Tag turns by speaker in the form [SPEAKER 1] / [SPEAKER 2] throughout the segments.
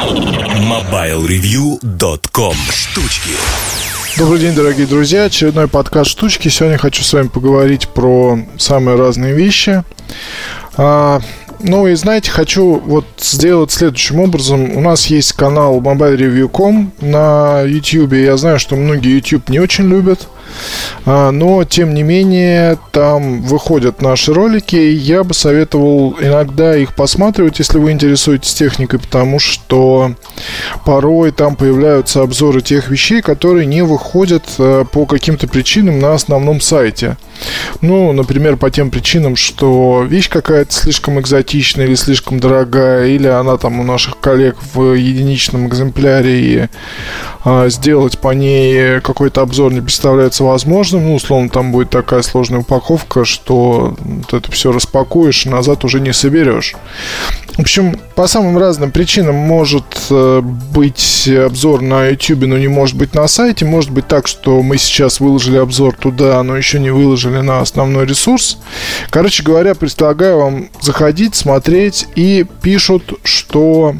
[SPEAKER 1] MobileReview.com Штучки
[SPEAKER 2] Добрый день, дорогие друзья. Очередной подкаст «Штучки». Сегодня хочу с вами поговорить про самые разные вещи. А, ну и знаете, хочу вот сделать следующим образом. У нас есть канал mobilereview.com на YouTube. Я знаю, что многие YouTube не очень любят. А, но, тем не менее, там выходят наши ролики. Я бы советовал иногда их посматривать, если вы интересуетесь техникой, потому что порой там появляются обзоры тех вещей, которые не выходят э, по каким-то причинам на основном сайте. Ну, например, по тем причинам, что вещь какая-то слишком экзотичная или слишком дорогая, или она там у наших коллег в единичном экземпляре, и а, сделать по ней какой-то обзор не представляется возможным. Ну, условно, там будет такая сложная упаковка, что вот это все распакуешь и назад уже не соберешь. В общем, по самым разным причинам может э, быть обзор на YouTube, но не может быть на сайте. Может быть так, что мы сейчас выложили обзор туда, но еще не выложили на основной ресурс. Короче говоря, предлагаю вам заходить, смотреть и пишут, что,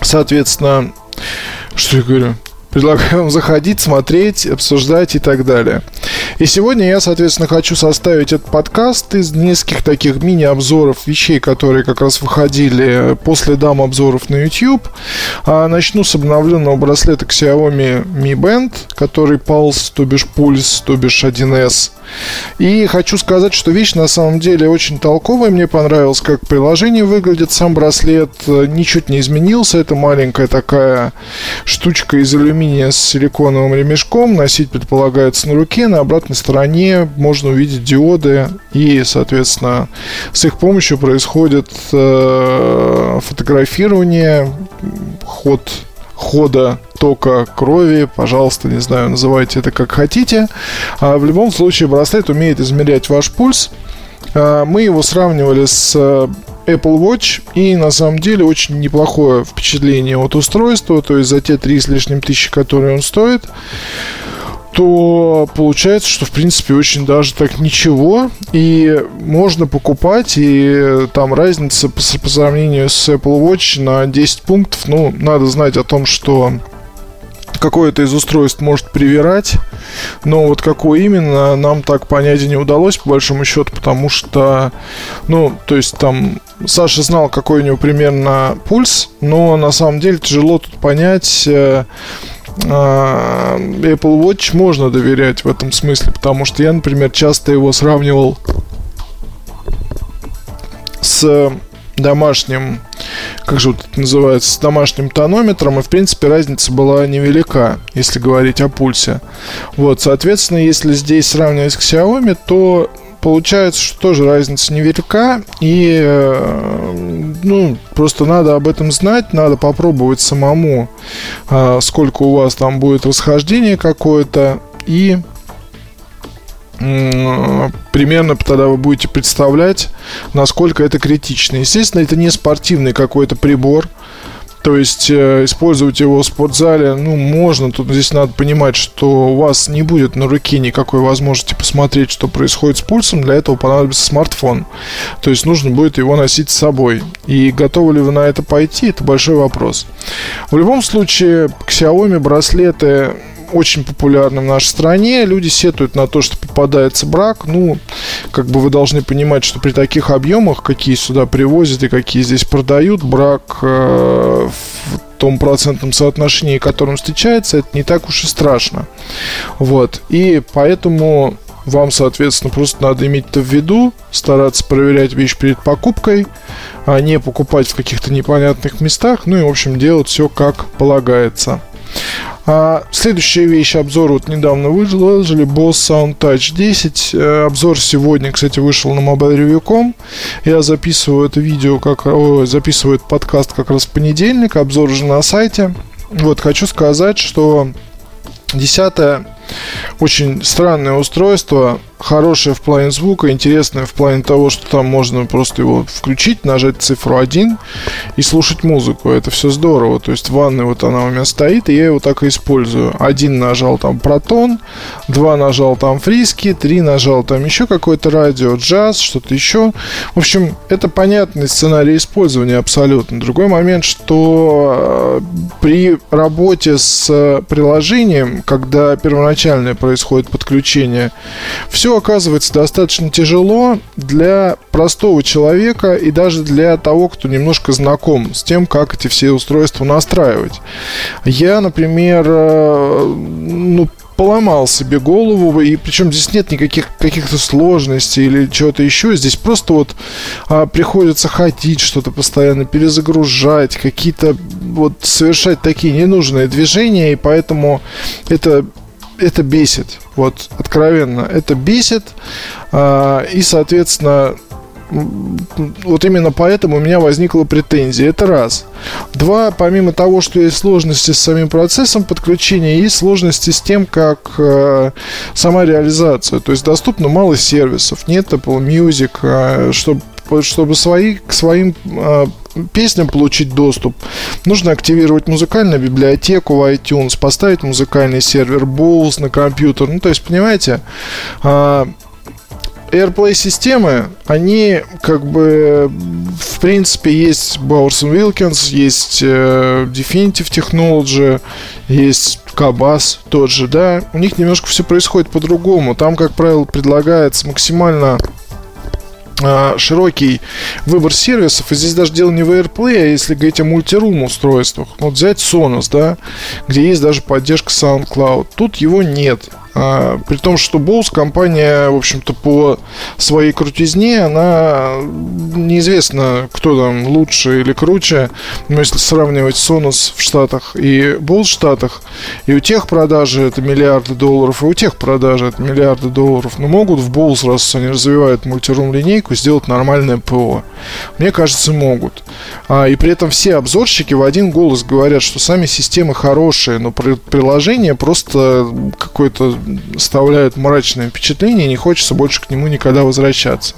[SPEAKER 2] соответственно, что я говорю? Предлагаю вам заходить, смотреть, обсуждать и так далее. И сегодня я, соответственно, хочу составить этот подкаст из нескольких таких мини-обзоров вещей, которые как раз выходили после дам обзоров на YouTube. А начну с обновленного браслета Xiaomi Mi Band, который Pulse, то бишь Pulse, то бишь 1S. И хочу сказать, что вещь на самом деле очень толковая. Мне понравилось, как приложение выглядит. Сам браслет э, ничуть не изменился. Это маленькая такая штучка из алюминия с силиконовым ремешком. Носить предполагается на руке. На обратной стороне можно увидеть диоды. И, соответственно, с их помощью происходит э, фотографирование, ход хода тока крови, пожалуйста, не знаю, называйте это как хотите. А в любом случае браслет умеет измерять ваш пульс. А, мы его сравнивали с э, Apple Watch, и на самом деле очень неплохое впечатление от устройства, то есть за те три с лишним тысячи, которые он стоит то получается, что в принципе очень даже так ничего. И можно покупать, и там разница по, по сравнению с Apple Watch на 10 пунктов. Ну, надо знать о том, что какое-то из устройств может привирать, но вот какое именно, нам так понять не удалось, по большому счету, потому что, ну, то есть там Саша знал, какой у него примерно пульс, но на самом деле тяжело тут понять, э, Apple Watch можно доверять в этом смысле, потому что я, например, часто его сравнивал с домашним, как же это называется, с домашним тонометром, и в принципе разница была невелика, если говорить о пульсе. Вот, соответственно, если здесь сравнивать с Xiaomi, то получается, что тоже разница невелика, и э, ну, просто надо об этом знать, надо попробовать самому, э, сколько у вас там будет расхождение какое-то, и примерно тогда вы будете представлять, насколько это критично. Естественно, это не спортивный какой-то прибор, то есть э, использовать его в спортзале, ну, можно. Тут здесь надо понимать, что у вас не будет на руке никакой возможности посмотреть, что происходит с пульсом. Для этого понадобится смартфон. То есть нужно будет его носить с собой. И готовы ли вы на это пойти, это большой вопрос. В любом случае, Xiaomi браслеты очень популярным в нашей стране. Люди сетуют на то, что попадается брак. Ну, как бы вы должны понимать, что при таких объемах, какие сюда привозят и какие здесь продают, брак э, в том процентном соотношении, которым встречается, это не так уж и страшно. Вот. И поэтому вам, соответственно, просто надо иметь это в виду, стараться проверять вещь перед покупкой, а не покупать в каких-то непонятных местах, ну и, в общем, делать все как полагается. А, следующая вещь, обзор вот недавно выложили, Boss Sound Touch 10. Э, обзор сегодня, кстати, вышел на mobilereview.com. Я записываю это видео, как, о, записываю этот подкаст как раз в понедельник, обзор уже на сайте. Вот, хочу сказать, что десятое очень странное устройство. Хорошая в плане звука, интересная в плане того, что там можно просто его включить, нажать цифру 1 и слушать музыку. Это все здорово. То есть в ванной вот она у меня стоит, и я его так и использую. Один нажал там протон, два нажал там фриски, три нажал там еще какое-то радио, джаз, что-то еще. В общем, это понятный сценарий использования абсолютно. Другой момент, что э, при работе с приложением, когда первоначальное происходит подключение, все оказывается достаточно тяжело для простого человека и даже для того, кто немножко знаком с тем, как эти все устройства настраивать. Я, например, э, ну, поломал себе голову, и причем здесь нет никаких каких-то сложностей или чего-то еще. Здесь просто вот а, приходится ходить, что-то постоянно перезагружать, какие-то вот совершать такие ненужные движения, и поэтому это это бесит. Вот, откровенно, это бесит. А, и, соответственно, вот именно поэтому у меня возникла претензия. Это раз. Два, помимо того, что есть сложности с самим процессом подключения, есть сложности с тем, как э, сама реализация. То есть доступно мало сервисов, нет Apple Music, э, чтобы чтобы свои, к своим э, песням получить доступ, нужно активировать музыкальную библиотеку в iTunes, поставить музыкальный сервер Bowls на компьютер. Ну, то есть, понимаете, э, AirPlay системы, они как бы в принципе есть Bowers Wilkins, есть э, Definitive Technology, есть Kabas тот же, да. У них немножко все происходит по-другому. Там, как правило, предлагается максимально а, широкий выбор сервисов. И здесь даже дело не в AirPlay, а если говорить о мультирум устройствах. Вот взять Sonos, да, где есть даже поддержка SoundCloud. Тут его нет. А, при том, что Bose компания, в общем-то, по своей крутизне, она неизвестно, кто там лучше или круче. Но если сравнивать Sonos в Штатах и Bose в Штатах, и у тех продажи это миллиарды долларов, и у тех продажи это миллиарды долларов. Но могут в Bose, раз они развивают мультирум линейку, сделать нормальное ПО. Мне кажется, могут. А, и при этом все обзорщики в один голос говорят, что сами системы хорошие, но приложение просто какое-то оставляет мрачное впечатление, и не хочется больше к нему никогда возвращаться.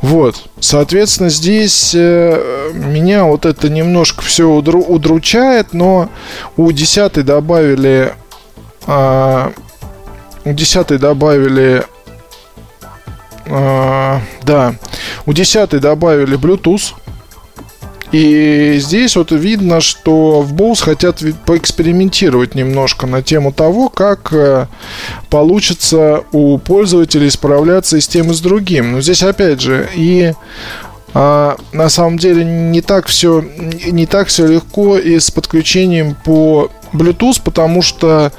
[SPEAKER 2] Вот, соответственно, здесь э, меня вот это немножко все удру, удручает, но у 10 добавили, э, у 10 добавили, э, да, у 10 добавили Bluetooth, и здесь вот видно, что в Bose хотят поэкспериментировать немножко на тему того, как э, получится у пользователей справляться и с тем, и с другим. Но здесь опять же и а, на самом деле не так все не так все легко и с подключением по Bluetooth, потому что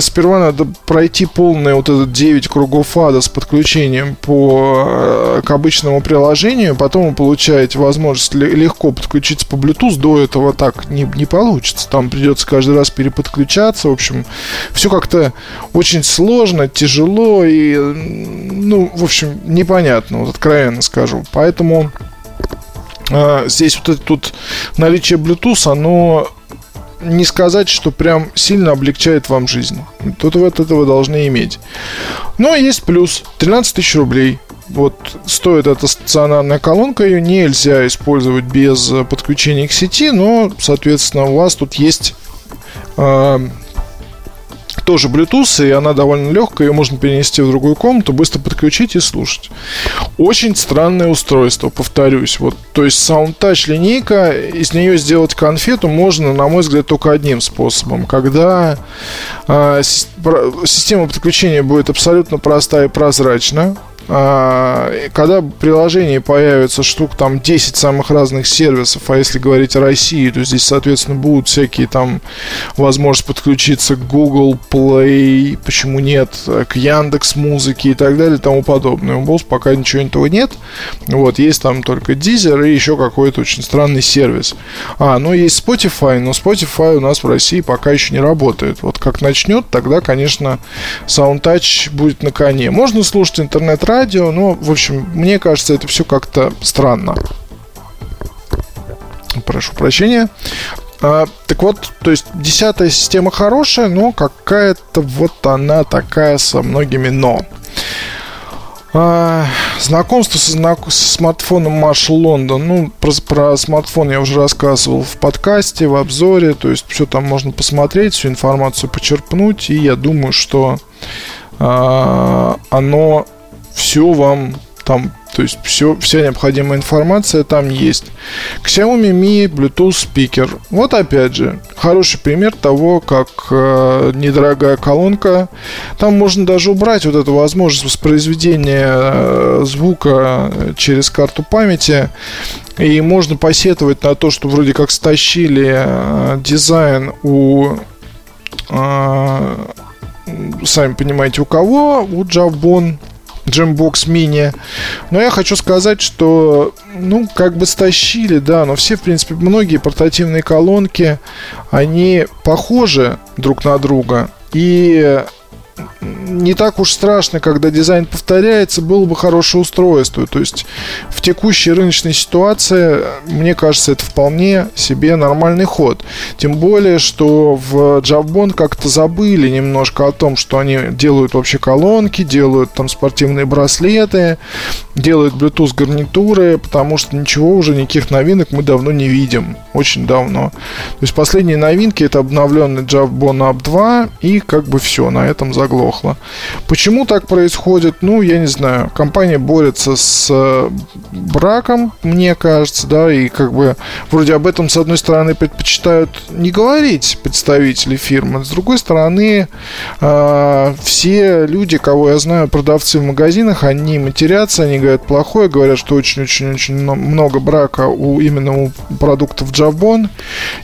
[SPEAKER 2] сперва надо пройти полный вот этот 9 кругов ада с подключением по, э, к обычному приложению, потом вы получаете возможность легко подключиться по Bluetooth, до этого так не, не получится, там придется каждый раз переподключаться, в общем, все как-то очень сложно, тяжело и, ну, в общем, непонятно, вот откровенно скажу, поэтому э, здесь вот это тут наличие Bluetooth, оно не сказать, что прям сильно облегчает вам жизнь. Тут вот это вы должны иметь. Но есть плюс. 13 тысяч рублей. Вот стоит эта стационарная колонка, ее нельзя использовать без подключения к сети, но, соответственно, у вас тут есть э, тоже Bluetooth, и она довольно легкая, ее можно перенести в другую комнату, быстро подключить и слушать. Очень странное устройство, повторюсь. Вот, то есть SoundTouch линейка, из нее сделать конфету можно, на мой взгляд, только одним способом. Когда э, система подключения будет абсолютно простая и прозрачна, а, когда приложение появится штук там 10 самых разных сервисов, а если говорить о России, то здесь, соответственно, будут всякие там возможность подключиться к Google Play, почему нет, к Яндекс Музыке и так далее и тому подобное. У Boss пока ничего этого нет. Вот, есть там только Deezer и еще какой-то очень странный сервис. А, ну есть Spotify, но Spotify у нас в России пока еще не работает. Вот как начнет, тогда, конечно, SoundTouch будет на коне. Можно слушать интернет радио, но, в общем, мне кажется, это все как-то странно. Прошу прощения. А, так вот, то есть десятая система хорошая, но какая-то вот она такая со многими но. А, знакомство со, знак... с смартфоном Marshall London. Ну, про, про смартфон я уже рассказывал в подкасте, в обзоре. То есть все там можно посмотреть, всю информацию почерпнуть. И я думаю, что а, оно все вам там то есть все, вся необходимая информация там есть. Xiaomi Mi Bluetooth спикер. Вот опять же, хороший пример того, как э, недорогая колонка. Там можно даже убрать вот эту возможность воспроизведения э, звука через карту памяти. И можно посетовать на то, что вроде как стащили э, дизайн у э, сами понимаете, у кого? У Jabon Jambox Mini. Но я хочу сказать, что, ну, как бы стащили, да, но все, в принципе, многие портативные колонки, они похожи друг на друга. И не так уж страшно, когда дизайн повторяется, было бы хорошее устройство. То есть в текущей рыночной ситуации, мне кажется, это вполне себе нормальный ход. Тем более, что в Jabon как-то забыли немножко о том, что они делают вообще колонки, делают там спортивные браслеты, делают Bluetooth гарнитуры, потому что ничего уже, никаких новинок мы давно не видим. Очень давно. То есть последние новинки это обновленный Jabon Up 2 и как бы все, на этом заглохло. Почему так происходит? Ну, я не знаю. Компания борется с э, браком, мне кажется, да, и как бы вроде об этом, с одной стороны, предпочитают не говорить представители фирмы, с другой стороны, э, все люди, кого я знаю, продавцы в магазинах, они матерятся, они говорят плохое, говорят, что очень-очень-очень много брака у именно у продуктов Jabon,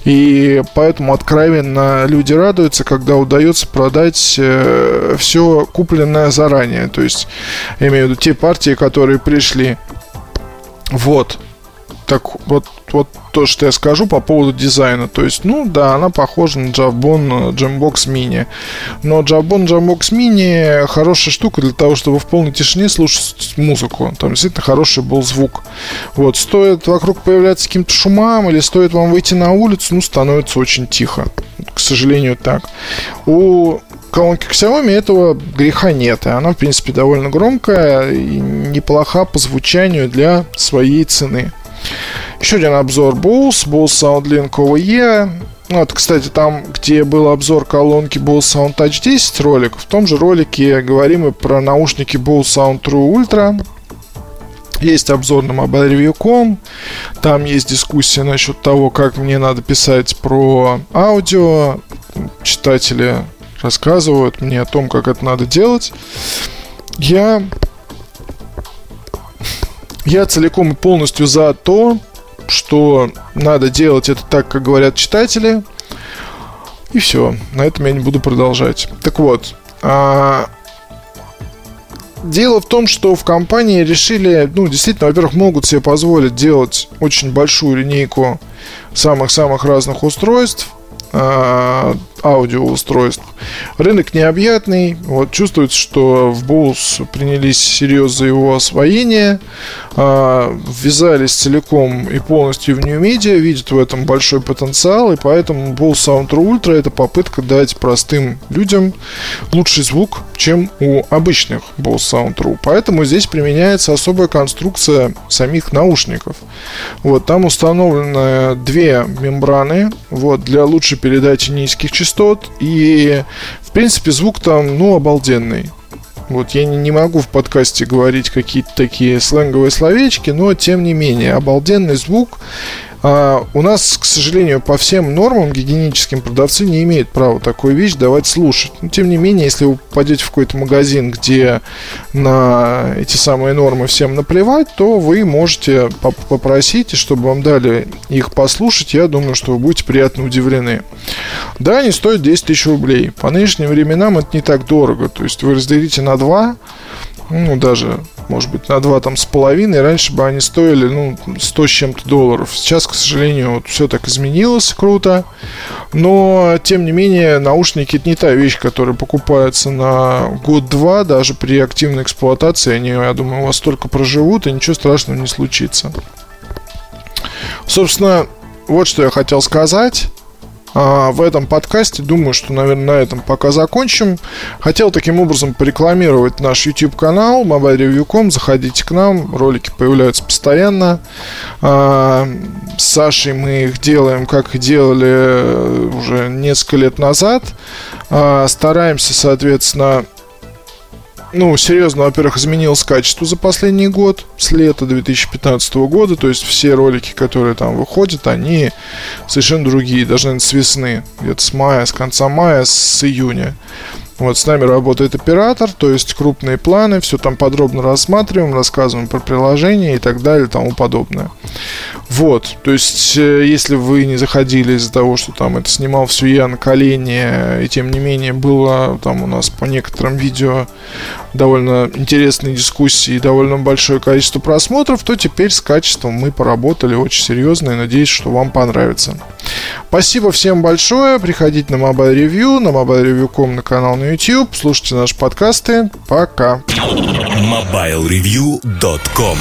[SPEAKER 2] и поэтому откровенно люди радуются, когда удается продать э, все купленное заранее. То есть, я имею в виду те партии, которые пришли. Вот. Так вот, вот то, что я скажу по поводу дизайна. То есть, ну да, она похожа на Jabon Jambox Mini. Но Jabon Jambox Mini хорошая штука для того, чтобы в полной тишине слушать музыку. Там действительно хороший был звук. Вот, стоит вокруг появляться каким-то шумам или стоит вам выйти на улицу, ну, становится очень тихо. К сожалению, так. У колонки Xiaomi этого греха нет. И она, в принципе, довольно громкая и неплоха по звучанию для своей цены. Еще один обзор Bose, Bose SoundLink OE. Ну, вот, кстати, там, где был обзор колонки Bose Sound Touch 10 ролик, в том же ролике говорим и про наушники Bose Sound True Ultra. Есть обзор на mobilereview.com, там есть дискуссия насчет того, как мне надо писать про аудио. Читатели рассказывают мне о том, как это надо делать. Я, я целиком и полностью за то, что надо делать это так, как говорят читатели. И все. На этом я не буду продолжать. Так вот. А... Дело в том, что в компании решили, ну, действительно, во-первых, могут себе позволить делать очень большую линейку самых-самых разных устройств, а, аудиоустройств. Рынок необъятный. Вот чувствуется, что в Bose принялись серьезно его освоение, э, ввязались целиком и полностью в New Media, видят в этом большой потенциал, и поэтому Bose Sound Ultra это попытка дать простым людям лучший звук, чем у обычных Bose Sound True. Поэтому здесь применяется особая конструкция самих наушников. Вот там установлены две мембраны вот, для лучшей передачи низких частот частот, и, в принципе, звук там, ну, обалденный. Вот я не, не могу в подкасте говорить какие-то такие сленговые словечки, но тем не менее, обалденный звук. А, у нас, к сожалению, по всем нормам гигиеническим продавцы не имеют права такую вещь давать слушать. Но, тем не менее, если вы попадете в какой-то магазин, где на эти самые нормы всем наплевать, то вы можете попросить, чтобы вам дали их послушать. Я думаю, что вы будете приятно удивлены. Да, они стоят 10 тысяч рублей. По нынешним временам это не так дорого. То есть вы разделите на 2, ну, даже может быть, на два там с половиной. Раньше бы они стоили, ну, 100 с чем-то долларов. Сейчас, к сожалению, вот все так изменилось круто. Но, тем не менее, наушники это не та вещь, которая покупается на год-два. Даже при активной эксплуатации они, я думаю, у вас только проживут, и ничего страшного не случится. Собственно, вот что я хотел сказать. А, в этом подкасте. Думаю, что, наверное, на этом пока закончим. Хотел таким образом порекламировать наш YouTube-канал mobilereview.com. Заходите к нам, ролики появляются постоянно. А, с Сашей мы их делаем, как делали уже несколько лет назад. А, стараемся, соответственно, ну, серьезно, во-первых, изменилось качество за последний год, с лета 2015 года, то есть все ролики, которые там выходят, они совершенно другие, даже, наверное, с весны, где-то с мая, с конца мая, с июня. Вот с нами работает оператор, то есть крупные планы, все там подробно рассматриваем, рассказываем про приложение и так далее и тому подобное. Вот, то есть, э, если вы не заходили из-за того, что там это снимал все я на колени, и тем не менее было там у нас по некоторым видео довольно интересные дискуссии и довольно большое количество просмотров, то теперь с качеством мы поработали очень серьезно и надеюсь, что вам понравится. Спасибо всем большое. Приходите на Mobile Review, на mobilereview.com на канал на YouTube. Слушайте наши подкасты. Пока.
[SPEAKER 1] MobileReview.com